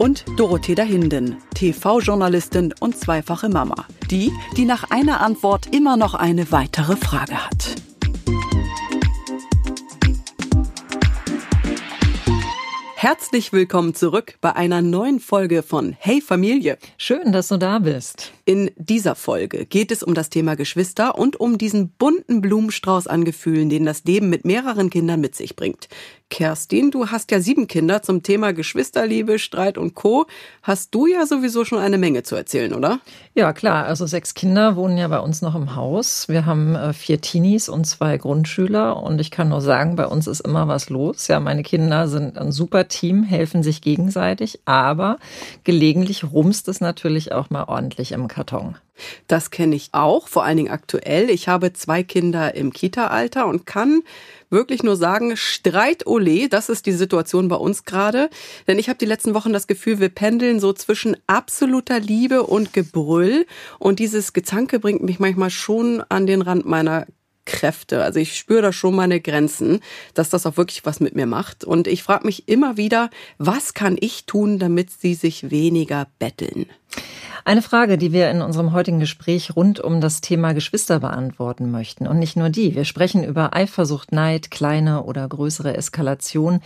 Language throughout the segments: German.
und Dorothea Hinden, TV-Journalistin und zweifache Mama. Die, die nach einer Antwort immer noch eine weitere Frage hat. Herzlich willkommen zurück bei einer neuen Folge von Hey Familie. Schön, dass du da bist. In dieser Folge geht es um das Thema Geschwister und um diesen bunten Blumenstrauß an Gefühlen, den das Leben mit mehreren Kindern mit sich bringt. Kerstin, du hast ja sieben Kinder zum Thema Geschwisterliebe, Streit und Co. Hast du ja sowieso schon eine Menge zu erzählen, oder? Ja, klar. Also sechs Kinder wohnen ja bei uns noch im Haus. Wir haben äh, vier Teenies und zwei Grundschüler. Und ich kann nur sagen, bei uns ist immer was los. Ja, meine Kinder sind ein super Team, helfen sich gegenseitig. Aber gelegentlich rumst es natürlich auch mal ordentlich im Karton. Das kenne ich auch, vor allen Dingen aktuell. Ich habe zwei Kinder im Kita-Alter und kann wirklich nur sagen, Streit ole, das ist die Situation bei uns gerade. Denn ich habe die letzten Wochen das Gefühl, wir pendeln so zwischen absoluter Liebe und Gebrüll. Und dieses Gezanke bringt mich manchmal schon an den Rand meiner Kräfte. Also ich spüre da schon meine Grenzen, dass das auch wirklich was mit mir macht. Und ich frage mich immer wieder, was kann ich tun, damit sie sich weniger betteln? Eine Frage, die wir in unserem heutigen Gespräch rund um das Thema Geschwister beantworten möchten. Und nicht nur die. Wir sprechen über Eifersucht, Neid, kleine oder größere Eskalation,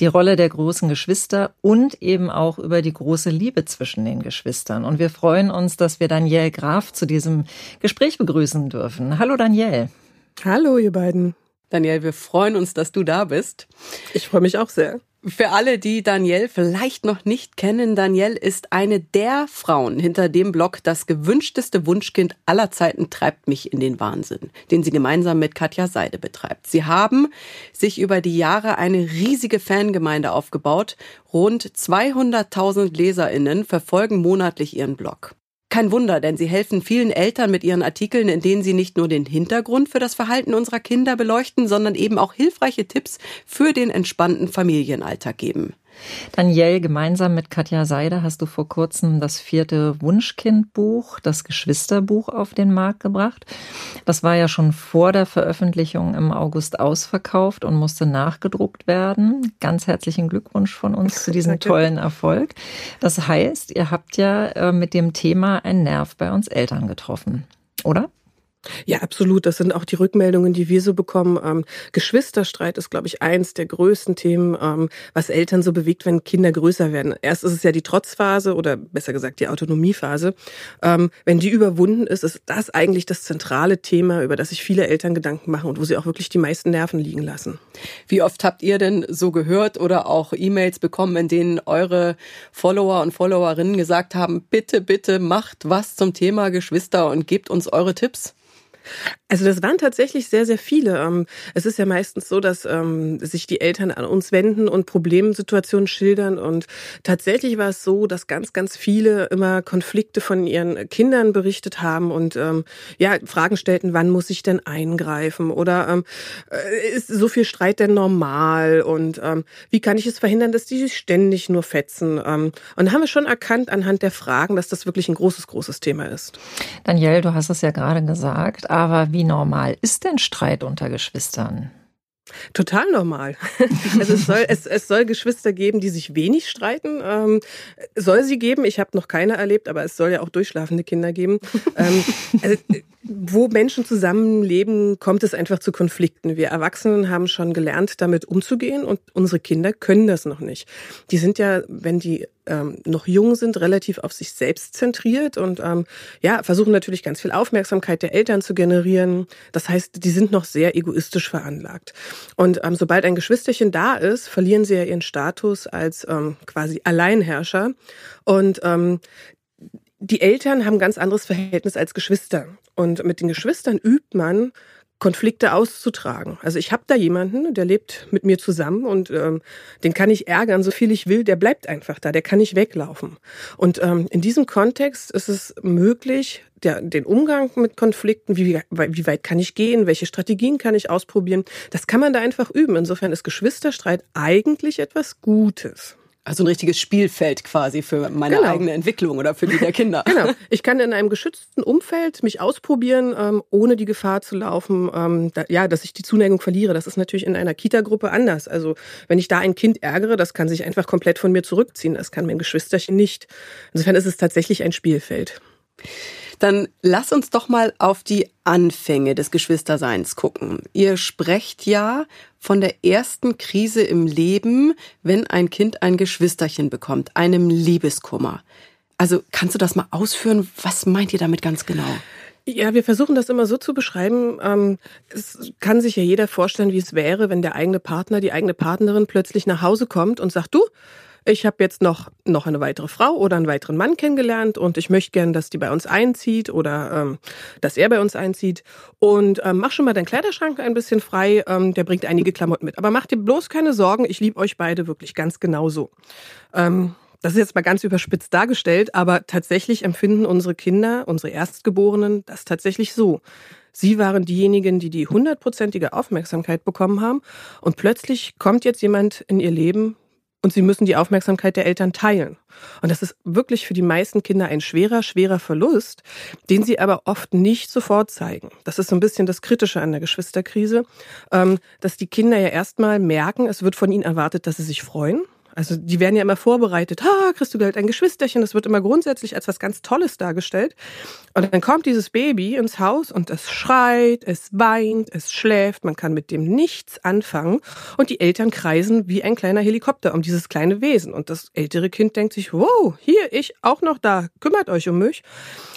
die Rolle der großen Geschwister und eben auch über die große Liebe zwischen den Geschwistern. Und wir freuen uns, dass wir Danielle Graf zu diesem Gespräch begrüßen dürfen. Hallo Danielle. Hallo, ihr beiden. Danielle, wir freuen uns, dass du da bist. Ich freue mich auch sehr. Für alle, die Danielle vielleicht noch nicht kennen, Danielle ist eine der Frauen hinter dem Blog Das gewünschteste Wunschkind aller Zeiten treibt mich in den Wahnsinn, den sie gemeinsam mit Katja Seide betreibt. Sie haben sich über die Jahre eine riesige Fangemeinde aufgebaut. Rund 200.000 Leserinnen verfolgen monatlich ihren Blog. Kein Wunder, denn sie helfen vielen Eltern mit ihren Artikeln, in denen sie nicht nur den Hintergrund für das Verhalten unserer Kinder beleuchten, sondern eben auch hilfreiche Tipps für den entspannten Familienalltag geben. Danielle, gemeinsam mit Katja Seide hast du vor kurzem das vierte Wunschkindbuch, das Geschwisterbuch, auf den Markt gebracht. Das war ja schon vor der Veröffentlichung im August ausverkauft und musste nachgedruckt werden. Ganz herzlichen Glückwunsch von uns zu diesem tollen Erfolg. Das heißt, ihr habt ja äh, mit dem Thema einen Nerv bei uns Eltern getroffen, oder? Ja, absolut. Das sind auch die Rückmeldungen, die wir so bekommen. Ähm, Geschwisterstreit ist, glaube ich, eins der größten Themen, ähm, was Eltern so bewegt, wenn Kinder größer werden. Erst ist es ja die Trotzphase oder besser gesagt die Autonomiephase. Ähm, wenn die überwunden ist, ist das eigentlich das zentrale Thema, über das sich viele Eltern Gedanken machen und wo sie auch wirklich die meisten Nerven liegen lassen. Wie oft habt ihr denn so gehört oder auch E-Mails bekommen, in denen eure Follower und Followerinnen gesagt haben, bitte, bitte macht was zum Thema Geschwister und gebt uns eure Tipps? Also das waren tatsächlich sehr, sehr viele. Ähm, es ist ja meistens so, dass ähm, sich die Eltern an uns wenden und Problemsituationen schildern. Und tatsächlich war es so, dass ganz, ganz viele immer Konflikte von ihren Kindern berichtet haben und ähm, ja Fragen stellten, wann muss ich denn eingreifen? Oder äh, ist so viel Streit denn normal? Und wie kann ich es verhindern, dass die sich ständig nur fetzen? und da haben wir schon erkannt anhand der Fragen, dass das wirklich ein großes, großes Thema ist. Danielle, du hast es ja gerade gesagt, aber wie normal ist denn Streit unter Geschwistern? Total normal. Also es soll, es, es soll Geschwister geben, die sich wenig streiten. Ähm, soll sie geben. Ich habe noch keine erlebt, aber es soll ja auch durchschlafende Kinder geben. Ähm, also, wo Menschen zusammenleben, kommt es einfach zu Konflikten. Wir Erwachsenen haben schon gelernt, damit umzugehen und unsere Kinder können das noch nicht. Die sind ja, wenn die ähm, noch jung sind, relativ auf sich selbst zentriert und ähm, ja, versuchen natürlich ganz viel Aufmerksamkeit der Eltern zu generieren. Das heißt, die sind noch sehr egoistisch veranlagt. Und ähm, sobald ein Geschwisterchen da ist, verlieren sie ja ihren Status als ähm, quasi Alleinherrscher. Und ähm, die Eltern haben ganz anderes Verhältnis als Geschwister. Und mit den Geschwistern übt man Konflikte auszutragen. Also ich habe da jemanden, der lebt mit mir zusammen und ähm, den kann ich ärgern, so viel ich will, der bleibt einfach da, der kann nicht weglaufen. Und ähm, in diesem Kontext ist es möglich, der, den Umgang mit Konflikten, wie, wie weit kann ich gehen, welche Strategien kann ich ausprobieren, das kann man da einfach üben. Insofern ist Geschwisterstreit eigentlich etwas Gutes. Also ein richtiges Spielfeld quasi für meine genau. eigene Entwicklung oder für die der Kinder. genau. Ich kann in einem geschützten Umfeld mich ausprobieren, ähm, ohne die Gefahr zu laufen, ähm, da, ja, dass ich die Zuneigung verliere. Das ist natürlich in einer Kita-Gruppe anders. Also wenn ich da ein Kind ärgere, das kann sich einfach komplett von mir zurückziehen. Das kann mein Geschwisterchen nicht. Insofern ist es tatsächlich ein Spielfeld. Dann lass uns doch mal auf die Anfänge des Geschwisterseins gucken. Ihr sprecht ja von der ersten Krise im Leben, wenn ein Kind ein Geschwisterchen bekommt, einem Liebeskummer. Also kannst du das mal ausführen? Was meint ihr damit ganz genau? Ja, wir versuchen das immer so zu beschreiben. Ähm, es kann sich ja jeder vorstellen, wie es wäre, wenn der eigene Partner, die eigene Partnerin plötzlich nach Hause kommt und sagt, du, ich habe jetzt noch, noch eine weitere Frau oder einen weiteren Mann kennengelernt und ich möchte gern, dass die bei uns einzieht oder ähm, dass er bei uns einzieht. Und ähm, mach schon mal deinen Kleiderschrank ein bisschen frei, ähm, der bringt einige Klamotten mit. Aber mach dir bloß keine Sorgen, ich liebe euch beide wirklich ganz genauso. Ähm, das ist jetzt mal ganz überspitzt dargestellt, aber tatsächlich empfinden unsere Kinder, unsere Erstgeborenen, das tatsächlich so. Sie waren diejenigen, die die hundertprozentige Aufmerksamkeit bekommen haben und plötzlich kommt jetzt jemand in ihr Leben, und sie müssen die Aufmerksamkeit der Eltern teilen. Und das ist wirklich für die meisten Kinder ein schwerer, schwerer Verlust, den sie aber oft nicht sofort zeigen. Das ist so ein bisschen das Kritische an der Geschwisterkrise, ähm, dass die Kinder ja erstmal merken, es wird von ihnen erwartet, dass sie sich freuen also die werden ja immer vorbereitet. Ha, kriegst du Geld, ein Geschwisterchen. Das wird immer grundsätzlich als was ganz Tolles dargestellt. Und dann kommt dieses Baby ins Haus und es schreit, es weint, es schläft. Man kann mit dem nichts anfangen. Und die Eltern kreisen wie ein kleiner Helikopter um dieses kleine Wesen. Und das ältere Kind denkt sich, wow, hier, ich auch noch da, kümmert euch um mich.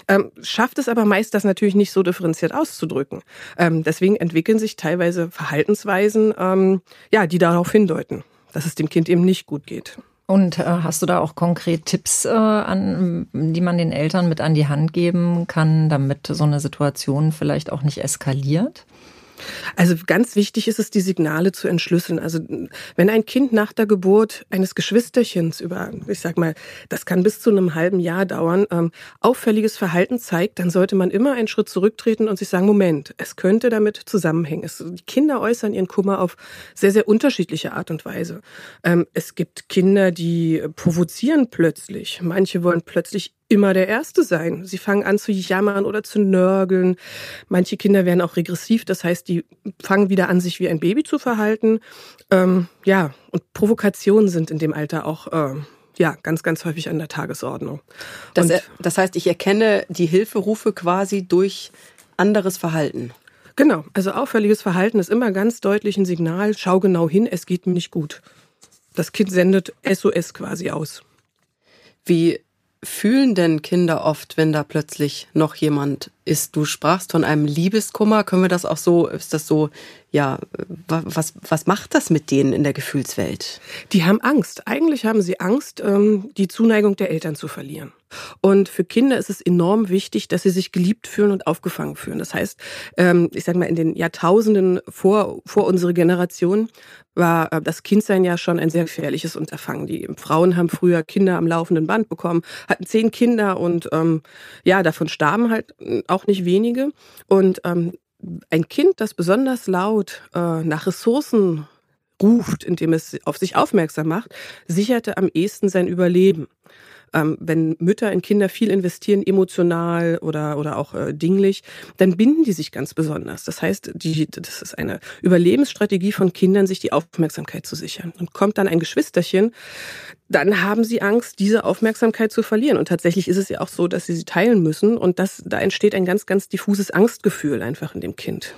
Ähm, schafft es aber meist, das natürlich nicht so differenziert auszudrücken. Ähm, deswegen entwickeln sich teilweise Verhaltensweisen, ähm, ja, die darauf hindeuten dass es dem Kind eben nicht gut geht. Und äh, hast du da auch konkret Tipps, äh, an, die man den Eltern mit an die Hand geben kann, damit so eine Situation vielleicht auch nicht eskaliert? Also ganz wichtig ist es, die Signale zu entschlüsseln. Also wenn ein Kind nach der Geburt eines Geschwisterchens über, ich sag mal, das kann bis zu einem halben Jahr dauern, ähm, auffälliges Verhalten zeigt, dann sollte man immer einen Schritt zurücktreten und sich sagen, Moment, es könnte damit zusammenhängen. Es, die Kinder äußern ihren Kummer auf sehr, sehr unterschiedliche Art und Weise. Ähm, es gibt Kinder, die provozieren plötzlich. Manche wollen plötzlich immer der Erste sein. Sie fangen an zu jammern oder zu nörgeln. Manche Kinder werden auch regressiv, das heißt, die fangen wieder an, sich wie ein Baby zu verhalten. Ähm, ja, und Provokationen sind in dem Alter auch äh, ja ganz, ganz häufig an der Tagesordnung. Das, das heißt, ich erkenne die Hilferufe quasi durch anderes Verhalten. Genau, also auffälliges Verhalten ist immer ganz deutlich ein Signal, schau genau hin, es geht mir nicht gut. Das Kind sendet SOS quasi aus. Wie fühlen denn Kinder oft, wenn da plötzlich noch jemand ist? Du sprachst von einem Liebeskummer. Können wir das auch so, ist das so, ja, was, was macht das mit denen in der Gefühlswelt? Die haben Angst. Eigentlich haben sie Angst, ähm, die Zuneigung der Eltern zu verlieren. Und für Kinder ist es enorm wichtig, dass sie sich geliebt fühlen und aufgefangen fühlen. Das heißt, ähm, ich sage mal, in den Jahrtausenden vor, vor unserer Generation war äh, das Kindsein ja schon ein sehr gefährliches Unterfangen. Die Frauen haben früher Kinder am laufenden Band bekommen, hatten zehn Kinder und ähm, ja, davon starben halt auch nicht wenige. Und ähm, ein Kind, das besonders laut äh, nach Ressourcen ruft, indem es auf sich aufmerksam macht, sicherte am ehesten sein Überleben ähm, wenn Mütter in Kinder viel investieren, emotional oder, oder auch äh, dinglich, dann binden die sich ganz besonders. Das heißt, die, das ist eine Überlebensstrategie von Kindern, sich die Aufmerksamkeit zu sichern. Und kommt dann ein Geschwisterchen, dann haben sie Angst, diese Aufmerksamkeit zu verlieren. Und tatsächlich ist es ja auch so, dass sie sie teilen müssen. Und das, da entsteht ein ganz, ganz diffuses Angstgefühl einfach in dem Kind.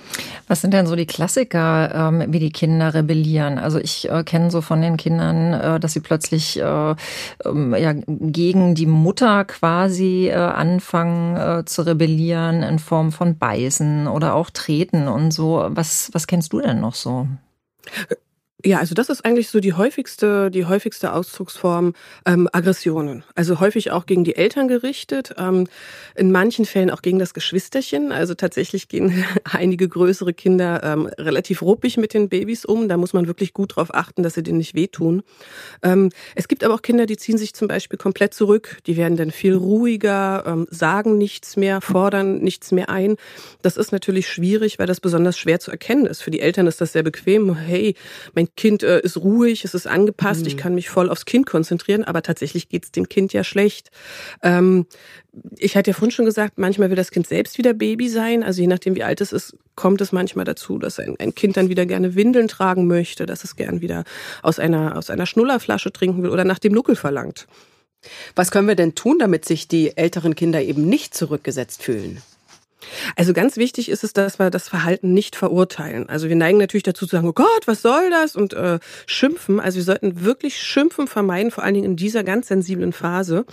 Was sind denn so die Klassiker, ähm, wie die Kinder rebellieren? Also ich äh, kenne so von den Kindern, äh, dass sie plötzlich äh, ähm, ja, gegen die Mutter quasi äh, anfangen äh, zu rebellieren in Form von Beißen oder auch Treten und so. Was, was kennst du denn noch so? Ja, also das ist eigentlich so die häufigste, die häufigste Ausdrucksform ähm, Aggressionen. Also häufig auch gegen die Eltern gerichtet, ähm, in manchen Fällen auch gegen das Geschwisterchen. Also tatsächlich gehen einige größere Kinder ähm, relativ ruppig mit den Babys um. Da muss man wirklich gut drauf achten, dass sie denen nicht wehtun. Ähm, es gibt aber auch Kinder, die ziehen sich zum Beispiel komplett zurück. Die werden dann viel ruhiger, ähm, sagen nichts mehr, fordern nichts mehr ein. Das ist natürlich schwierig, weil das besonders schwer zu erkennen ist. Für die Eltern ist das sehr bequem. Hey, mein Kind äh, ist ruhig, es ist angepasst, mhm. ich kann mich voll aufs Kind konzentrieren, aber tatsächlich geht es dem Kind ja schlecht. Ähm, ich hatte ja vorhin schon gesagt, manchmal will das Kind selbst wieder Baby sein. Also je nachdem, wie alt es ist, kommt es manchmal dazu, dass ein, ein Kind dann wieder gerne Windeln tragen möchte, dass es gern wieder aus einer, aus einer Schnullerflasche trinken will oder nach dem Nuckel verlangt. Was können wir denn tun, damit sich die älteren Kinder eben nicht zurückgesetzt fühlen? Also ganz wichtig ist es, dass wir das Verhalten nicht verurteilen. Also wir neigen natürlich dazu zu sagen, oh Gott, was soll das? Und äh, schimpfen. Also wir sollten wirklich Schimpfen vermeiden, vor allen Dingen in dieser ganz sensiblen Phase.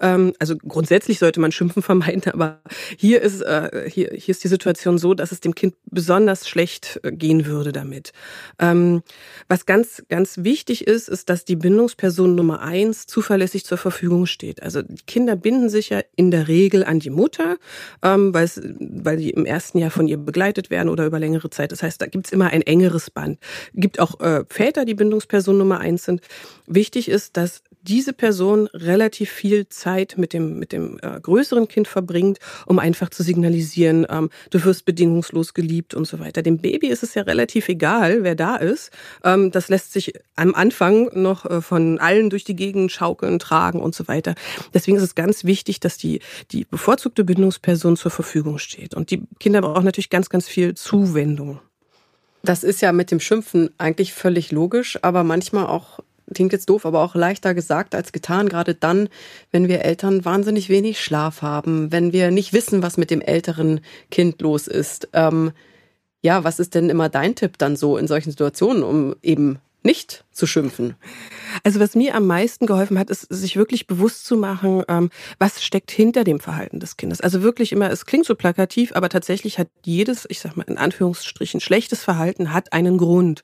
Ähm, also grundsätzlich sollte man Schimpfen vermeiden, aber hier ist, äh, hier, hier ist die Situation so, dass es dem Kind besonders schlecht äh, gehen würde damit. Ähm, was ganz, ganz wichtig ist, ist, dass die Bindungsperson Nummer eins zuverlässig zur Verfügung steht. Also Kinder binden sich ja in der Regel an die Mutter, ähm, weil es weil sie im ersten Jahr von ihr begleitet werden oder über längere Zeit. Das heißt, da gibt's immer ein engeres Band. Gibt auch äh, Väter, die Bindungsperson Nummer eins sind. Wichtig ist, dass diese Person relativ viel Zeit mit dem, mit dem äh, größeren Kind verbringt, um einfach zu signalisieren, ähm, du wirst bedingungslos geliebt und so weiter. Dem Baby ist es ja relativ egal, wer da ist. Ähm, das lässt sich am Anfang noch äh, von allen durch die Gegend schaukeln, tragen und so weiter. Deswegen ist es ganz wichtig, dass die, die bevorzugte Bindungsperson zur Verfügung steht. Und die Kinder brauchen natürlich ganz, ganz viel Zuwendung. Das ist ja mit dem Schimpfen eigentlich völlig logisch, aber manchmal auch, klingt jetzt doof, aber auch leichter gesagt als getan, gerade dann, wenn wir Eltern wahnsinnig wenig Schlaf haben, wenn wir nicht wissen, was mit dem älteren Kind los ist. Ähm, ja, was ist denn immer dein Tipp dann so in solchen Situationen, um eben nicht zu schimpfen? Also was mir am meisten geholfen hat, ist, sich wirklich bewusst zu machen, ähm, was steckt hinter dem Verhalten des Kindes. Also wirklich immer, es klingt so plakativ, aber tatsächlich hat jedes, ich sag mal in Anführungsstrichen, schlechtes Verhalten hat einen Grund.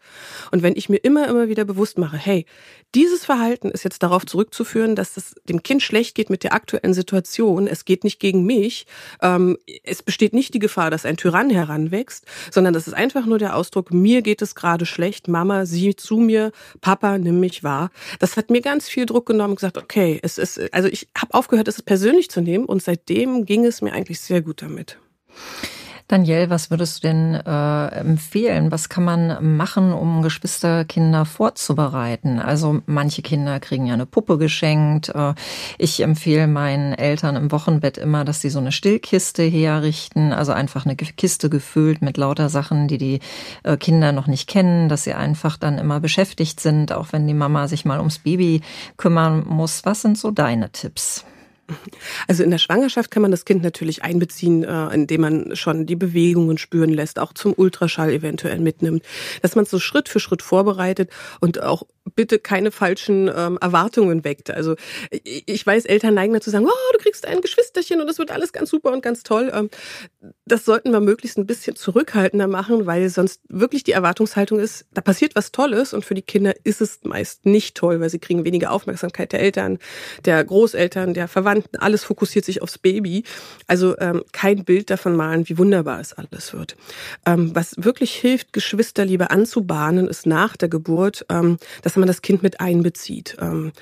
Und wenn ich mir immer, immer wieder bewusst mache, hey, dieses Verhalten ist jetzt darauf zurückzuführen, dass es dem Kind schlecht geht mit der aktuellen Situation. Es geht nicht gegen mich. Ähm, es besteht nicht die Gefahr, dass ein Tyrann heranwächst, sondern das ist einfach nur der Ausdruck, mir geht es gerade schlecht. Mama, sieh zu mir. Papa, nimm mich wahr. Das hat mir ganz viel Druck genommen und gesagt, okay, es ist, also ich habe aufgehört, es persönlich zu nehmen und seitdem ging es mir eigentlich sehr gut damit. Daniel, was würdest du denn äh, empfehlen? Was kann man machen, um Geschwisterkinder vorzubereiten? Also manche Kinder kriegen ja eine Puppe geschenkt. Äh, ich empfehle meinen Eltern im Wochenbett immer, dass sie so eine Stillkiste herrichten, also einfach eine Kiste gefüllt mit lauter Sachen, die die äh, Kinder noch nicht kennen, dass sie einfach dann immer beschäftigt sind, auch wenn die Mama sich mal ums Baby kümmern muss. Was sind so deine Tipps? Also in der Schwangerschaft kann man das Kind natürlich einbeziehen, äh, indem man schon die Bewegungen spüren lässt, auch zum Ultraschall eventuell mitnimmt, dass man es so Schritt für Schritt vorbereitet und auch bitte keine falschen ähm, Erwartungen weckt. Also ich weiß, Eltern neigen dazu sagen, oh, du kriegst ein Geschwisterchen und das wird alles ganz super und ganz toll. Ähm, das sollten wir möglichst ein bisschen zurückhaltender machen, weil sonst wirklich die Erwartungshaltung ist, da passiert was Tolles und für die Kinder ist es meist nicht toll, weil sie kriegen weniger Aufmerksamkeit der Eltern, der Großeltern, der Verwandten. Alles fokussiert sich aufs Baby. Also ähm, kein Bild davon malen, wie wunderbar es alles wird. Ähm, was wirklich hilft, Geschwisterliebe anzubahnen, ist nach der Geburt, ähm, dass man das Kind mit einbezieht. Ähm,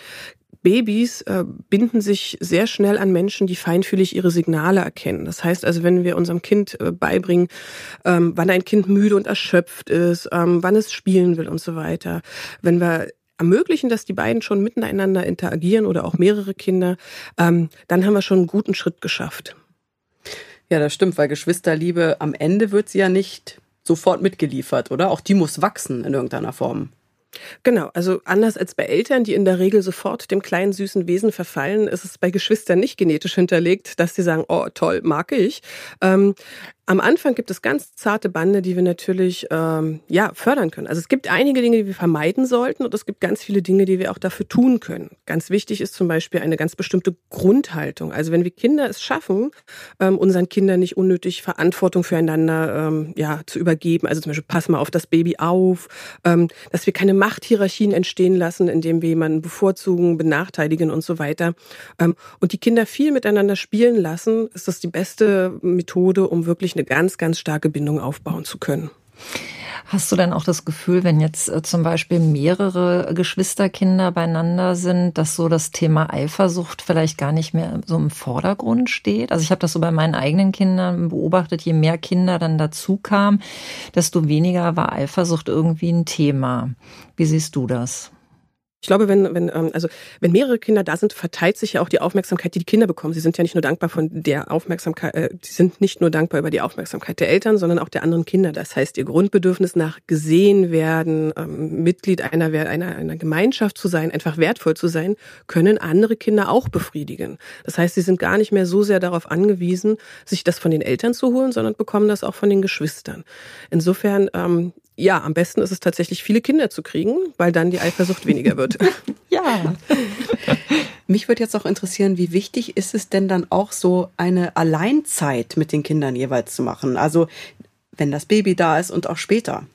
Babys äh, binden sich sehr schnell an Menschen, die feinfühlig ihre Signale erkennen. Das heißt also, wenn wir unserem Kind äh, beibringen, ähm, wann ein Kind müde und erschöpft ist, ähm, wann es spielen will und so weiter, wenn wir ermöglichen, dass die beiden schon miteinander interagieren oder auch mehrere Kinder, ähm, dann haben wir schon einen guten Schritt geschafft. Ja, das stimmt, weil Geschwisterliebe am Ende wird sie ja nicht sofort mitgeliefert, oder? Auch die muss wachsen in irgendeiner Form. Genau, also anders als bei Eltern, die in der Regel sofort dem kleinen süßen Wesen verfallen, ist es bei Geschwistern nicht genetisch hinterlegt, dass sie sagen, oh toll, mag ich. Ähm, Am Anfang gibt es ganz zarte Bande, die wir natürlich ähm, ja fördern können. Also es gibt einige Dinge, die wir vermeiden sollten, und es gibt ganz viele Dinge, die wir auch dafür tun können. Ganz wichtig ist zum Beispiel eine ganz bestimmte Grundhaltung. Also wenn wir Kinder es schaffen, ähm, unseren Kindern nicht unnötig Verantwortung füreinander ähm, ja zu übergeben. Also zum Beispiel pass mal auf das Baby auf, ähm, dass wir keine Machthierarchien entstehen lassen, indem wir jemanden bevorzugen, benachteiligen und so weiter. Ähm, und die Kinder viel miteinander spielen lassen, ist das die beste Methode, um wirklich eine ganz, ganz starke Bindung aufbauen zu können. Hast du denn auch das Gefühl, wenn jetzt äh, zum Beispiel mehrere Geschwisterkinder beieinander sind, dass so das Thema Eifersucht vielleicht gar nicht mehr so im Vordergrund steht? Also ich habe das so bei meinen eigenen Kindern beobachtet, je mehr Kinder dann dazu kamen, desto weniger war Eifersucht irgendwie ein Thema. Wie siehst du das? Ich glaube, wenn, wenn, ähm, also wenn mehrere Kinder da sind, verteilt sich ja auch die Aufmerksamkeit, die die Kinder bekommen. Sie sind ja nicht nur dankbar von der Aufmerksamkeit, äh, sie sind nicht nur dankbar über die Aufmerksamkeit der Eltern, sondern auch der anderen Kinder. Das heißt, ihr Grundbedürfnis nach gesehen werden, ähm, Mitglied einer, einer, einer Gemeinschaft zu sein, einfach wertvoll zu sein, können andere Kinder auch befriedigen. Das heißt, sie sind gar nicht mehr so sehr darauf angewiesen, sich das von den Eltern zu holen, sondern bekommen das auch von den Geschwistern. Insofern ähm, ja, am besten ist es tatsächlich, viele Kinder zu kriegen, weil dann die Eifersucht weniger wird. ja. Mich würde jetzt auch interessieren, wie wichtig ist es denn dann auch so eine Alleinzeit mit den Kindern jeweils zu machen? Also wenn das Baby da ist und auch später.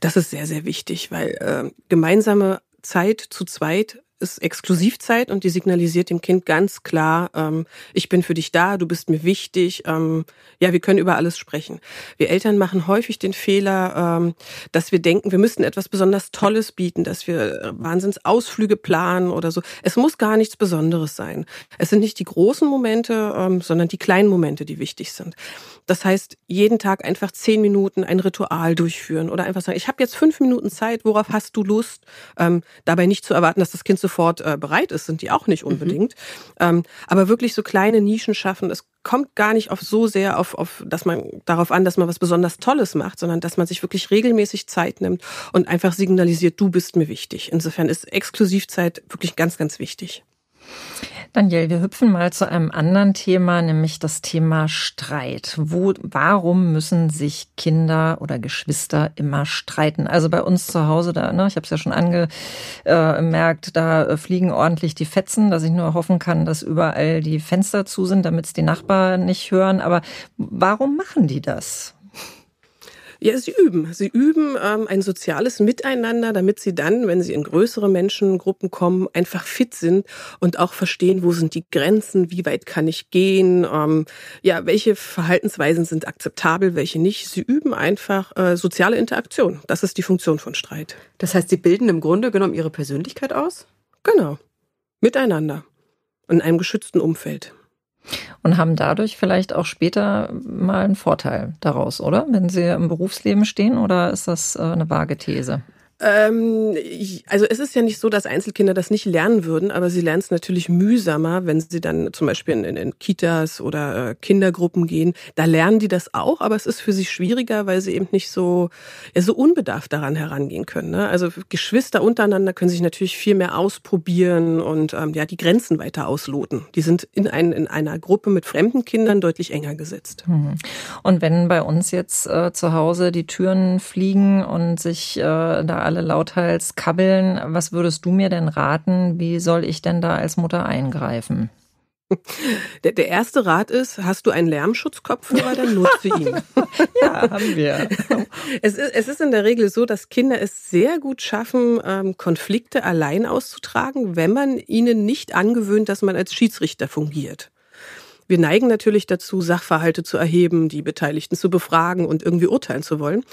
Das ist sehr, sehr wichtig, weil äh, gemeinsame Zeit zu zweit ist Exklusivzeit und die signalisiert dem Kind ganz klar, ähm, ich bin für dich da, du bist mir wichtig, ähm, ja, wir können über alles sprechen. Wir Eltern machen häufig den Fehler, ähm, dass wir denken, wir müssten etwas besonders Tolles bieten, dass wir äh, Wahnsinnsausflüge planen oder so. Es muss gar nichts Besonderes sein. Es sind nicht die großen Momente, ähm, sondern die kleinen Momente, die wichtig sind. Das heißt, jeden Tag einfach zehn Minuten ein Ritual durchführen oder einfach sagen, ich habe jetzt fünf Minuten Zeit, worauf hast du Lust? Ähm, dabei nicht zu erwarten, dass das Kind sofort äh, bereit ist, sind die auch nicht mhm. unbedingt. Mhm. Ähm, aber wirklich so kleine Nischen schaffen. Es kommt gar nicht auf so sehr auf, auf, dass man darauf an, dass man was besonders Tolles macht, sondern dass man sich wirklich regelmäßig Zeit nimmt und einfach signalisiert, du bist mir wichtig. Insofern ist Exklusivzeit wirklich ganz, ganz wichtig. Daniel, wir hüpfen mal zu einem anderen Thema, nämlich das Thema Streit. Wo, warum müssen sich Kinder oder Geschwister immer streiten? Also bei uns zu Hause, da, ne, ich habe es ja schon angemerkt, da fliegen ordentlich die Fetzen, dass ich nur hoffen kann, dass überall die Fenster zu sind, damit es die Nachbarn nicht hören. Aber warum machen die das? Ja, sie üben. Sie üben ähm, ein soziales Miteinander, damit sie dann, wenn sie in größere Menschengruppen kommen, einfach fit sind und auch verstehen, wo sind die Grenzen, wie weit kann ich gehen, ähm, ja, welche Verhaltensweisen sind akzeptabel, welche nicht. Sie üben einfach äh, soziale Interaktion. Das ist die Funktion von Streit. Das heißt, sie bilden im Grunde genommen ihre Persönlichkeit aus? Genau. Miteinander. In einem geschützten Umfeld und haben dadurch vielleicht auch später mal einen Vorteil daraus, oder? Wenn sie im Berufsleben stehen oder ist das äh, eine vage These? Ähm, also es ist ja nicht so, dass Einzelkinder das nicht lernen würden, aber sie lernen es natürlich mühsamer, wenn sie dann zum Beispiel in, in, Kitas oder äh, Kindergruppen gehen. Da lernen die das auch, aber es ist für sie schwieriger, weil sie eben nicht so, ja, so unbedarft daran herangehen können. Ne? Also Geschwister untereinander können sich natürlich viel mehr ausprobieren und ähm, ja die Grenzen weiter ausloten. Die sind in, ein, in einer Gruppe mit fremden Kindern deutlich enger gesetzt. Mhm. Und wenn bei uns jetzt äh, zu Hause die Türen fliegen und sich äh, da alle lauthals kabbeln. Was würdest du mir denn raten? Wie soll ich denn da als Mutter eingreifen? Der, der erste Rat ist, hast du einen Lärmschutzkopfhörer, dann nutze ihn. ja, haben wir. Es ist, es ist in der Regel so, dass Kinder es sehr gut schaffen, ähm, Konflikte allein auszutragen, wenn man ihnen nicht angewöhnt, dass man als Schiedsrichter fungiert. Wir neigen natürlich dazu, Sachverhalte zu erheben, die Beteiligten zu befragen und irgendwie urteilen zu wollen.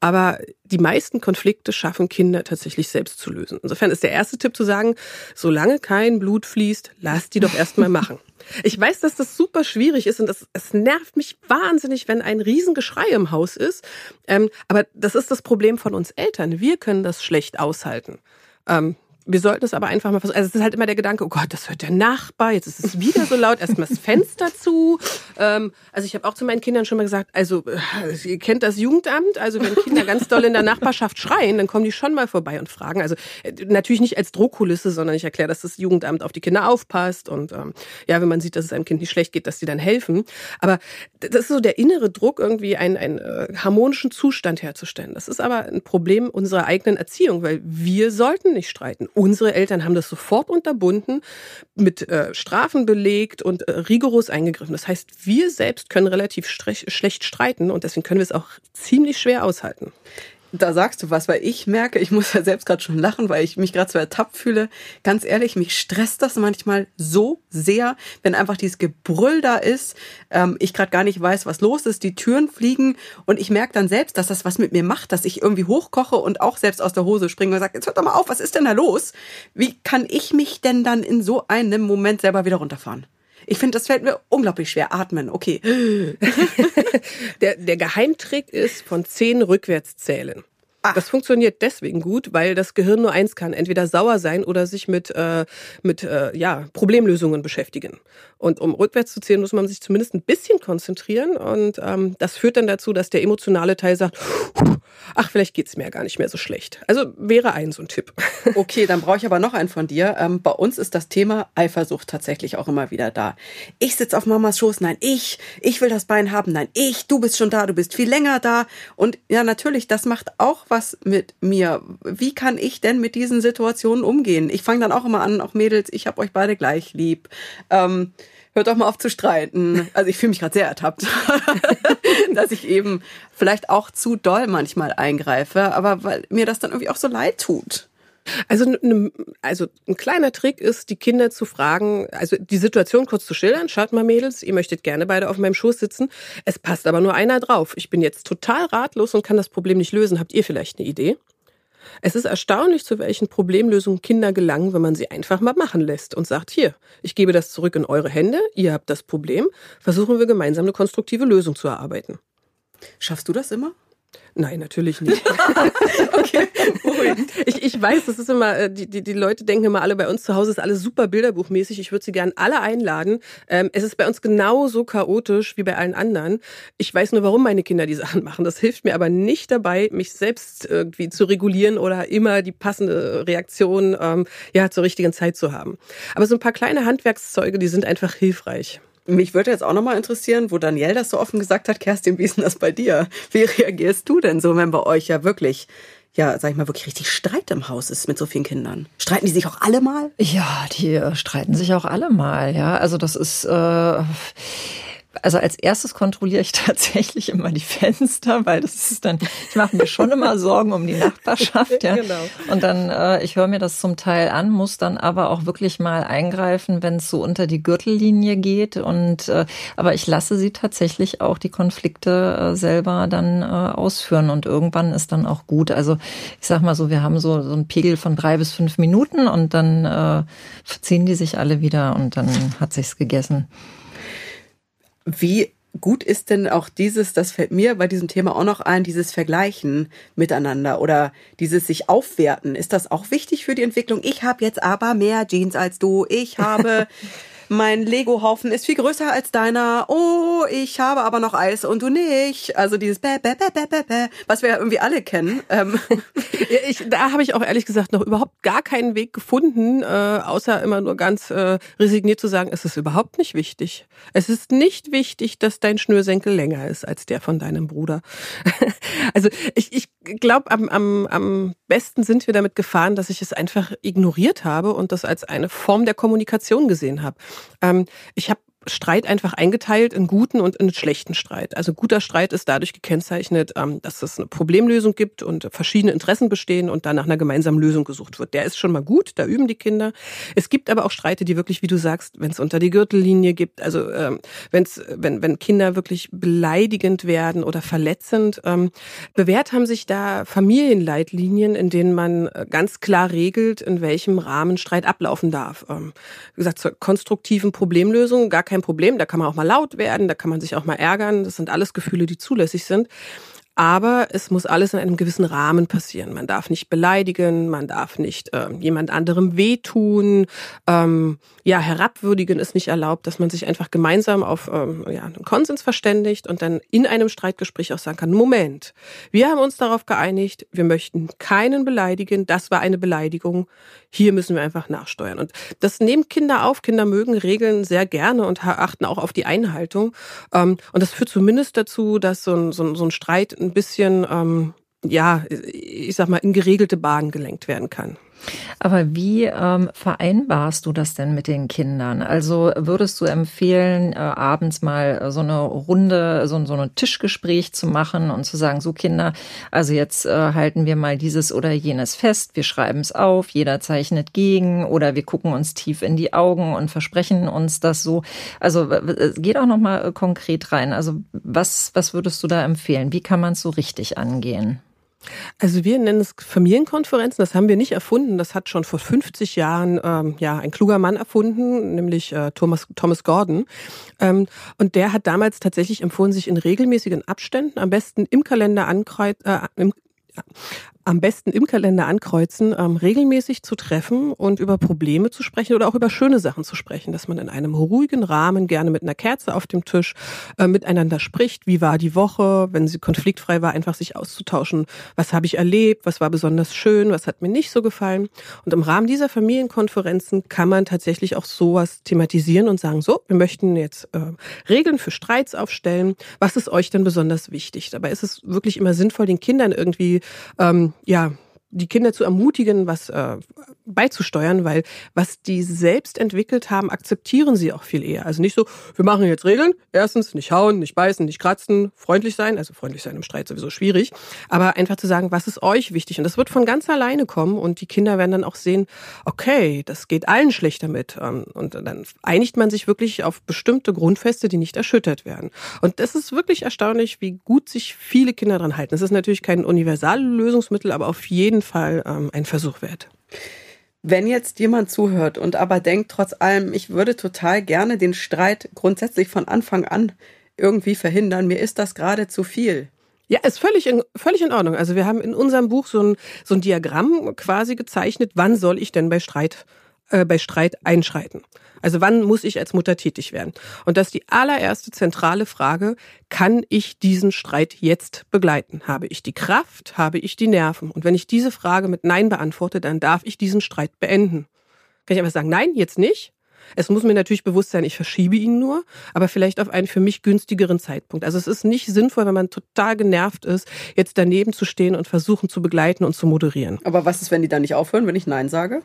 Aber die meisten Konflikte schaffen Kinder tatsächlich selbst zu lösen. Insofern ist der erste Tipp zu sagen, solange kein Blut fließt, lass die doch erstmal machen. Ich weiß, dass das super schwierig ist und das, es nervt mich wahnsinnig, wenn ein Riesengeschrei im Haus ist. Ähm, aber das ist das Problem von uns Eltern. Wir können das schlecht aushalten. Ähm, Wir sollten es aber einfach mal versuchen. Also es ist halt immer der Gedanke, oh Gott, das hört der Nachbar, jetzt ist es wieder so laut, erstmal das Fenster zu. Ähm, also ich habe auch zu meinen Kindern schon mal gesagt, also äh, ihr kennt das Jugendamt, also wenn Kinder ganz doll in der Nachbarschaft schreien, dann kommen die schon mal vorbei und fragen. Also äh, natürlich nicht als Drohkulisse, sondern ich erkläre, dass das Jugendamt auf die Kinder aufpasst und ähm, ja, wenn man sieht, dass es einem Kind nicht schlecht geht, dass die dann helfen. Aber das ist so der innere Druck, irgendwie einen, einen äh, harmonischen Zustand herzustellen. Das ist aber ein Problem unserer eigenen Erziehung, weil wir sollten nicht streiten. Unsere Eltern haben das sofort unterbunden, mit äh, Strafen belegt und äh, rigoros eingegriffen. Das heißt, wir selbst können relativ schlecht streiten und deswegen können wir es auch ziemlich schwer aushalten da sagst du was, weil ich merke, ich muss ja selbst gerade schon lachen, weil ich mich gerade so ertappt fühle. Ganz ehrlich, mich stresst das manchmal so sehr, wenn einfach dieses Gebrüll da ist, ähm, ich gerade gar nicht weiß, was los ist, die Türen fliegen und ich merke dann selbst, dass das was mit mir macht, dass ich irgendwie hochkoche und auch selbst aus der Hose springe und sage, jetzt hört doch mal auf, was ist denn da los? Wie kann ich mich denn dann in so einem Moment selber wieder runterfahren? Ich finde, das fällt mir unglaublich schwer. Atmen, okay. der, der Geheimtrick ist von zehn rückwärts zählen. Ach. Das funktioniert deswegen gut, weil das Gehirn nur eins kann, entweder sauer sein oder sich mit, äh, mit äh, ja, Problemlösungen beschäftigen. Und um rückwärts zu zählen, muss man sich zumindest ein bisschen konzentrieren. Und ähm, das führt dann dazu, dass der emotionale Teil sagt, ach, vielleicht geht's mir ja gar nicht mehr so schlecht. Also wäre ein so ein Tipp. Okay, dann brauche ich aber noch einen von dir. Ähm, bei uns ist das Thema Eifersucht tatsächlich auch immer wieder da. Ich sitze auf Mamas Schoß, nein, ich, ich will das Bein haben, nein, ich, du bist schon da, du bist viel länger da. Und ja, natürlich, das macht auch was mit mir. Wie kann ich denn mit diesen Situationen umgehen? Ich fange dann auch immer an, auch Mädels, ich habe euch beide gleich lieb. Ähm, hört doch mal auf zu streiten. Also ich fühle mich gerade sehr ertappt, dass ich eben vielleicht auch zu doll manchmal eingreife, aber weil mir das dann irgendwie auch so leid tut. Also, ne, also ein kleiner Trick ist, die Kinder zu fragen, also die Situation kurz zu schildern. Schaut mal, Mädels, ihr möchtet gerne beide auf meinem Schoß sitzen. Es passt aber nur einer drauf. Ich bin jetzt total ratlos und kann das Problem nicht lösen. Habt ihr vielleicht eine Idee? Es ist erstaunlich, zu welchen Problemlösungen Kinder gelangen, wenn man sie einfach mal machen lässt und sagt, hier, ich gebe das zurück in eure Hände, ihr habt das Problem, versuchen wir gemeinsam eine konstruktive Lösung zu erarbeiten. Schaffst du das immer? Nein, natürlich nicht. okay. Ich, ich weiß, das ist immer, äh, die, die, die Leute denken immer alle, bei uns zu Hause ist alles super bilderbuchmäßig. Ich würde sie gern alle einladen. Ähm, es ist bei uns genauso chaotisch wie bei allen anderen. Ich weiß nur, warum meine Kinder die Sachen machen. Das hilft mir aber nicht dabei, mich selbst irgendwie zu regulieren oder immer die passende Reaktion ähm, ja, zur richtigen Zeit zu haben. Aber so ein paar kleine Handwerkszeuge, die sind einfach hilfreich. Mich würde jetzt auch nochmal interessieren, wo Danielle das so offen gesagt hat, Kerstin, wie ist denn das bei dir? Wie reagierst du denn so, wenn bei euch ja wirklich ja, sag ich mal, wirklich richtig Streit im Haus ist mit so vielen Kindern. Streiten die sich auch alle mal? Ja, die äh, streiten sich auch alle mal, ja. Also das ist äh, also als erstes kontrolliere ich tatsächlich immer die Fenster, weil das ist dann, ich mache mir schon immer Sorgen um die Nachbarschaft, ja. Genau. Und dann, äh, ich höre mir das zum Teil an, muss dann aber auch wirklich mal eingreifen, wenn es so unter die Gürtellinie geht. Und äh, aber ich lasse sie tatsächlich auch die Konflikte äh, selber dann äh, ausführen und irgendwann ist dann auch gut. Also ich sag mal so, wir haben so, so einen Pegel von drei bis fünf Minuten und dann äh, verziehen die sich alle wieder und dann hat sich's gegessen. Wie gut ist denn auch dieses, das fällt mir bei diesem Thema auch noch ein, dieses Vergleichen miteinander oder dieses sich aufwerten. Ist das auch wichtig für die Entwicklung? Ich habe jetzt aber mehr Jeans als du. Ich habe mein Lego-Haufen ist viel größer als deiner. Oh, ich habe aber noch Eis und du nicht. Also dieses bäh, bäh, bäh, bäh, bäh, was wir ja irgendwie alle kennen. Ähm. Ich, da habe ich auch ehrlich gesagt noch überhaupt gar keinen Weg gefunden, äh, außer immer nur ganz äh, resigniert zu sagen, es ist überhaupt nicht wichtig. Es ist nicht wichtig, dass dein Schnürsenkel länger ist als der von deinem Bruder. also ich, ich glaube, am, am, am besten sind wir damit gefahren, dass ich es einfach ignoriert habe und das als eine Form der Kommunikation gesehen habe. Ähm, ich habe Streit einfach eingeteilt in guten und in schlechten Streit. Also guter Streit ist dadurch gekennzeichnet, ähm, dass es eine Problemlösung gibt und verschiedene Interessen bestehen und dann nach einer gemeinsamen Lösung gesucht wird. Der ist schon mal gut, da üben die Kinder. Es gibt aber auch Streite, die wirklich, wie du sagst, wenn es unter die Gürtellinie gibt, also ähm, wenn's, wenn, wenn Kinder wirklich beleidigend werden oder verletzend. Ähm, bewährt haben sich da Familienleitlinien, in denen man äh, ganz klar regelt, in welchem Rahmen Streit ablaufen darf. wie gesagt, zur konstruktiven Problemlösung gar kein Problem. Da kann man auch mal laut werden, da kann man sich auch mal ärgern. Das sind alles Gefühle, die zulässig sind. aber es muss alles in einem gewissen Rahmen passieren. Man darf nicht beleidigen, man darf nicht äh, jemand anderem wehtun, ähm, ja, herabwürdigen ist nicht erlaubt, dass man sich einfach gemeinsam auf ähm, ja, einen Konsens verständigt und dann in einem Streitgespräch auch sagen kann, Moment, wir haben uns darauf geeinigt, wir möchten keinen beleidigen, das war eine Beleidigung, hier müssen wir einfach nachsteuern. Und das nehmen Kinder auf, Kinder mögen Regeln sehr gerne und achten auch auf die Einhaltung. Ähm, und das führt zumindest dazu, dass so ein, so ein, so ein Streit ein bisschen, ähm, ja, ich sag mal, in geregelte Bahnen gelenkt werden kann. Aber wie ähm, vereinbarst du das denn mit den Kindern? Also würdest du empfehlen, äh, abends mal so eine Runde, so, so ein Tischgespräch zu machen und zu sagen, so Kinder, also jetzt äh, halten wir mal dieses oder jenes fest, wir schreiben es auf, jeder zeichnet gegen oder wir gucken uns tief in die Augen und versprechen uns das so. Also geht auch noch mal äh, konkret rein. Also was, was würdest du da empfehlen? Wie kann man es so richtig angehen? Also wir nennen es Familienkonferenzen, das haben wir nicht erfunden, das hat schon vor 50 Jahren ähm, ja ein kluger Mann erfunden, nämlich äh, Thomas, Thomas Gordon. Ähm, und der hat damals tatsächlich empfohlen, sich in regelmäßigen Abständen, am besten im Kalender ankreuzen, äh, im, am besten im Kalender ankreuzen, ähm, regelmäßig zu treffen und über Probleme zu sprechen oder auch über schöne Sachen zu sprechen, dass man in einem ruhigen Rahmen gerne mit einer Kerze auf dem Tisch äh, miteinander spricht. Wie war die Woche, wenn sie konfliktfrei war, einfach sich auszutauschen. Was habe ich erlebt? Was war besonders schön? Was hat mir nicht so gefallen? Und im Rahmen dieser Familienkonferenzen kann man tatsächlich auch sowas thematisieren und sagen, so, wir möchten jetzt äh, Regeln für Streits aufstellen. Was ist euch denn besonders wichtig? Dabei ist es wirklich immer sinnvoll, den Kindern irgendwie ähm, ja, die Kinder zu ermutigen, was äh, beizusteuern, weil was die selbst entwickelt haben, akzeptieren sie auch viel eher. Also nicht so, wir machen jetzt Regeln. Erstens, nicht hauen, nicht beißen, nicht kratzen, freundlich sein. Also freundlich sein im Streit sowieso schwierig. Aber einfach zu sagen, was ist euch wichtig? Und das wird von ganz alleine kommen und die Kinder werden dann auch sehen, okay, das geht allen schlecht damit. Ähm, und dann einigt man sich wirklich auf bestimmte Grundfeste, die nicht erschüttert werden. Und das ist wirklich erstaunlich, wie gut sich viele Kinder dran halten. Es ist natürlich kein Universallösungsmittel, aber auf jeden Fall ähm, ein Versuch wert. Wenn jetzt jemand zuhört und aber denkt, trotz allem, ich würde total gerne den Streit grundsätzlich von Anfang an irgendwie verhindern, mir ist das gerade zu viel. Ja, ist völlig in, völlig in Ordnung. Also wir haben in unserem Buch so ein, so ein Diagramm quasi gezeichnet, wann soll ich denn bei Streit, äh, bei Streit einschreiten. Also wann muss ich als Mutter tätig werden? Und das ist die allererste zentrale Frage, kann ich diesen Streit jetzt begleiten? Habe ich die Kraft? Habe ich die Nerven? Und wenn ich diese Frage mit Nein beantworte, dann darf ich diesen Streit beenden. Kann ich einfach sagen, nein, jetzt nicht? Es muss mir natürlich bewusst sein, ich verschiebe ihn nur, aber vielleicht auf einen für mich günstigeren Zeitpunkt. Also es ist nicht sinnvoll, wenn man total genervt ist, jetzt daneben zu stehen und versuchen zu begleiten und zu moderieren. Aber was ist, wenn die dann nicht aufhören, wenn ich Nein sage?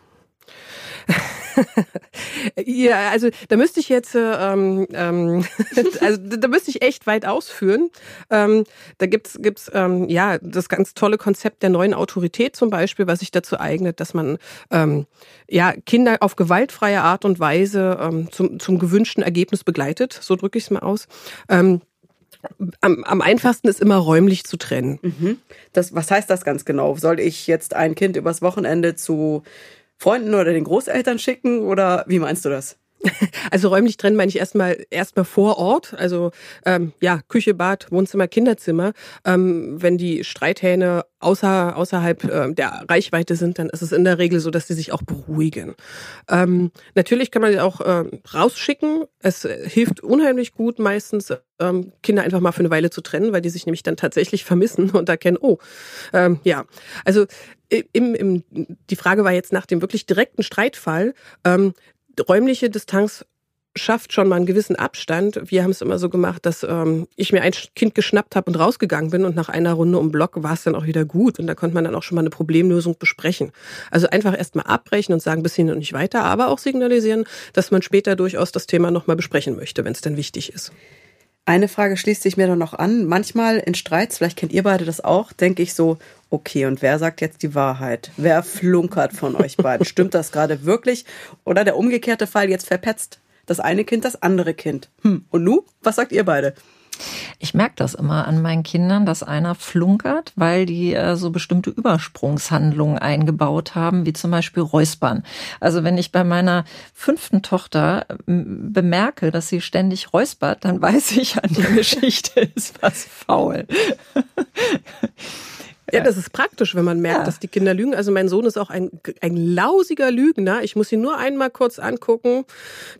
ja, also da müsste ich jetzt, ähm, ähm, also da müsste ich echt weit ausführen. Ähm, da gibt's gibt's ähm, ja das ganz tolle Konzept der neuen Autorität zum Beispiel, was sich dazu eignet, dass man ähm, ja Kinder auf gewaltfreie Art und Weise ähm, zum zum gewünschten Ergebnis begleitet. So drücke ich es mal aus. Ähm, am, am einfachsten ist immer räumlich zu trennen. Mhm. Das, was heißt das ganz genau? Soll ich jetzt ein Kind übers Wochenende zu Freunden oder den Großeltern schicken oder wie meinst du das? Also räumlich trennen meine ich erstmal erstmal vor Ort, also ähm, ja Küche, Bad, Wohnzimmer, Kinderzimmer. Ähm, wenn die Streithähne außer, außerhalb äh, der Reichweite sind, dann ist es in der Regel so, dass sie sich auch beruhigen. Ähm, natürlich kann man sie auch äh, rausschicken. Es hilft unheimlich gut meistens ähm, Kinder einfach mal für eine Weile zu trennen, weil die sich nämlich dann tatsächlich vermissen und erkennen, oh, ähm, ja, also im, im, die Frage war jetzt nach dem wirklich direkten Streitfall. Ähm, räumliche Distanz schafft schon mal einen gewissen Abstand. Wir haben es immer so gemacht, dass ähm, ich mir ein Kind geschnappt habe und rausgegangen bin und nach einer Runde um Block war es dann auch wieder gut und da konnte man dann auch schon mal eine Problemlösung besprechen. Also einfach erst mal abbrechen und sagen, bis hin und nicht weiter, aber auch signalisieren, dass man später durchaus das Thema nochmal besprechen möchte, wenn es denn wichtig ist. Eine Frage schließt sich mir dann noch an. Manchmal in Streits, vielleicht kennt ihr beide das auch, denke ich so, okay, und wer sagt jetzt die Wahrheit? Wer flunkert von euch beiden? Stimmt das gerade wirklich? Oder der umgekehrte Fall, jetzt verpetzt das eine Kind das andere Kind. Hm. Und nu, was sagt ihr beide? Ich merke das immer an meinen Kindern, dass einer flunkert, weil die äh, so bestimmte Übersprungshandlungen eingebaut haben, wie zum Beispiel Räuspern. Also wenn ich bei meiner fünften Tochter bemerke, dass sie ständig räuspert, dann weiß ich, an der Geschichte ist was faul. Ja, das ist praktisch, wenn man merkt, ja. dass die Kinder lügen. Also mein Sohn ist auch ein, ein lausiger Lügner. Ich muss ihn nur einmal kurz angucken,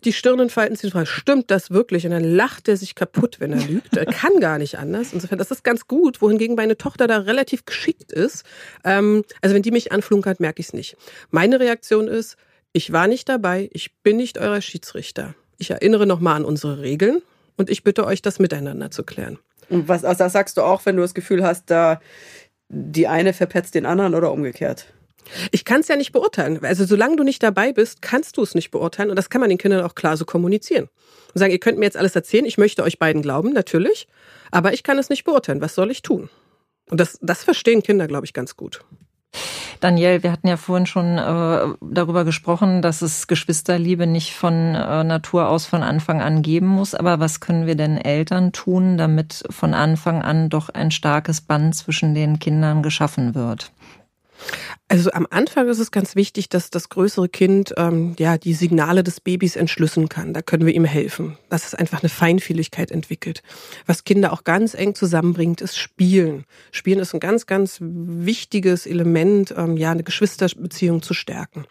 die Stirnen falten sich frei, stimmt das wirklich? Und dann lacht er sich kaputt, wenn er lügt. Er kann gar nicht anders. Insofern, das ist ganz gut, wohingegen meine Tochter da relativ geschickt ist. Ähm, also wenn die mich anflunkert, merke ich es nicht. Meine Reaktion ist, ich war nicht dabei, ich bin nicht euer Schiedsrichter. Ich erinnere nochmal an unsere Regeln und ich bitte euch, das miteinander zu klären. Und was, also das sagst du auch, wenn du das Gefühl hast, da die eine verpetzt den anderen oder umgekehrt? Ich kann es ja nicht beurteilen. Also solange du nicht dabei bist, kannst du es nicht beurteilen. Und das kann man den Kindern auch klar so kommunizieren. Und sagen, ihr könnt mir jetzt alles erzählen, ich möchte euch beiden glauben, natürlich, aber ich kann es nicht beurteilen. Was soll ich tun? Und das, das verstehen Kinder, glaube ich, ganz gut. Daniel, wir hatten ja vorhin schon äh, darüber gesprochen, dass es Geschwisterliebe nicht von äh, Natur aus von Anfang an geben muss. Aber was können wir denn Eltern tun, damit von Anfang an doch ein starkes Band zwischen den Kindern geschaffen wird? Also am Anfang ist es ganz wichtig, dass das größere Kind ähm, ja die Signale des Babys entschlüsseln kann. Da können wir ihm helfen, dass es einfach eine Feinfühligkeit entwickelt. Was Kinder auch ganz eng zusammenbringt, ist Spielen. Spielen ist ein ganz, ganz wichtiges Element, ähm, ja eine Geschwisterbeziehung zu stärken.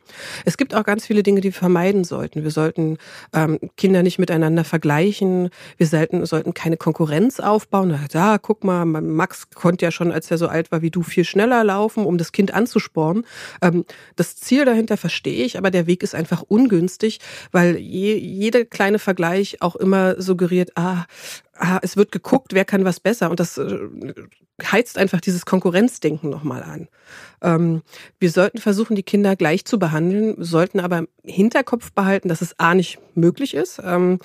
Es gibt auch ganz viele Dinge, die wir vermeiden sollten. Wir sollten ähm, Kinder nicht miteinander vergleichen. Wir sollten, sollten keine Konkurrenz aufbauen. Da, guck mal, Max konnte ja schon, als er so alt war wie du, viel schneller laufen, um das Kind anzusporen. Ähm, das Ziel dahinter verstehe ich, aber der Weg ist einfach ungünstig, weil je, jeder kleine Vergleich auch immer suggeriert, ah, ah, es wird geguckt, wer kann was besser. Und das äh, heizt einfach dieses Konkurrenzdenken nochmal an. Ähm, wir sollten versuchen, die Kinder gleich zu behandeln, sollten aber im Hinterkopf behalten, dass es A nicht möglich ist. Ähm,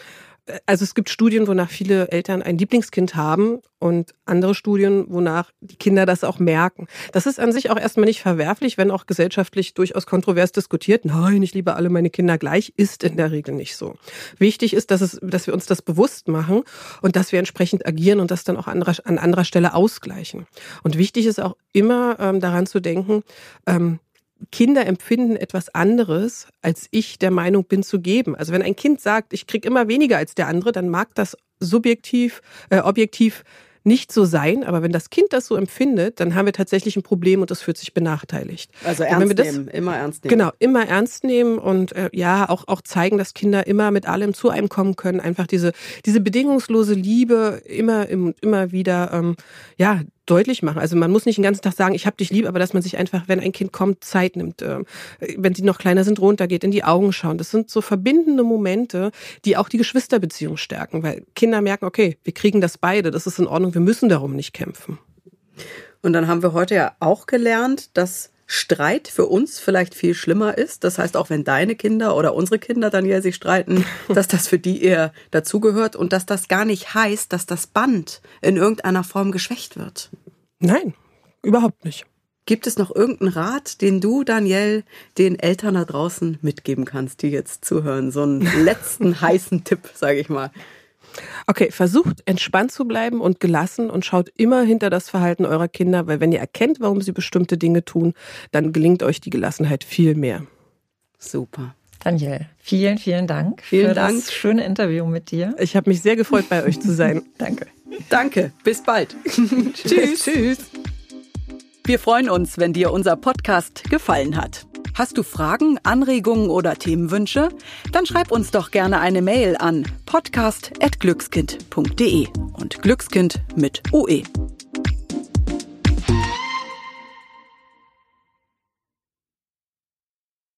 also es gibt Studien, wonach viele Eltern ein Lieblingskind haben und andere Studien, wonach die Kinder das auch merken. Das ist an sich auch erstmal nicht verwerflich, wenn auch gesellschaftlich durchaus kontrovers diskutiert. Nein, ich liebe alle meine Kinder gleich, ist in der Regel nicht so. Wichtig ist, dass, es, dass wir uns das bewusst machen und dass wir entsprechend agieren und das dann auch an anderer, an anderer Stelle ausgleichen. Und wichtig ist auch immer ähm, daran zu denken, ähm, Kinder empfinden etwas anderes, als ich der Meinung bin zu geben. Also wenn ein Kind sagt, ich krieg immer weniger als der andere, dann mag das subjektiv, äh, objektiv nicht so sein, aber wenn das Kind das so empfindet, dann haben wir tatsächlich ein Problem und das fühlt sich benachteiligt. Also ernst das, nehmen, immer ernst nehmen. Genau, immer ernst nehmen und äh, ja, auch, auch zeigen, dass Kinder immer mit allem zu einem kommen können. Einfach diese, diese bedingungslose Liebe immer, immer wieder, ähm, ja, deutlich machen. Also man muss nicht den ganzen Tag sagen, ich habe dich lieb, aber dass man sich einfach, wenn ein Kind kommt, Zeit nimmt, äh, wenn sie noch kleiner sind, runtergeht, in die Augen schauen. Das sind so verbindende Momente, die auch die Geschwisterbeziehung stärken, weil Kinder merken, okay, wir kriegen das beide, das ist in Ordnung, wir müssen darum nicht kämpfen. Und dann haben wir heute ja auch gelernt, dass Streit für uns vielleicht viel schlimmer ist. Das heißt, auch wenn deine Kinder oder unsere Kinder dann ja sich streiten, dass das für die eher dazugehört und dass das gar nicht heißt, dass das Band in irgendeiner Form geschwächt wird. Nein, überhaupt nicht. Gibt es noch irgendeinen Rat, den du, Daniel, den Eltern da draußen mitgeben kannst, die jetzt zuhören? So einen letzten heißen Tipp, sage ich mal. Okay, versucht entspannt zu bleiben und gelassen und schaut immer hinter das Verhalten eurer Kinder, weil wenn ihr erkennt, warum sie bestimmte Dinge tun, dann gelingt euch die Gelassenheit viel mehr. Super. Daniel, vielen, vielen Dank vielen für Dank. das schöne Interview mit dir. Ich habe mich sehr gefreut, bei euch zu sein. Danke. Danke. Bis bald. Tschüss. Tschüss. Wir freuen uns, wenn dir unser Podcast gefallen hat. Hast du Fragen, Anregungen oder Themenwünsche? Dann schreib uns doch gerne eine Mail an podcast.glückskind.de und Glückskind mit UE.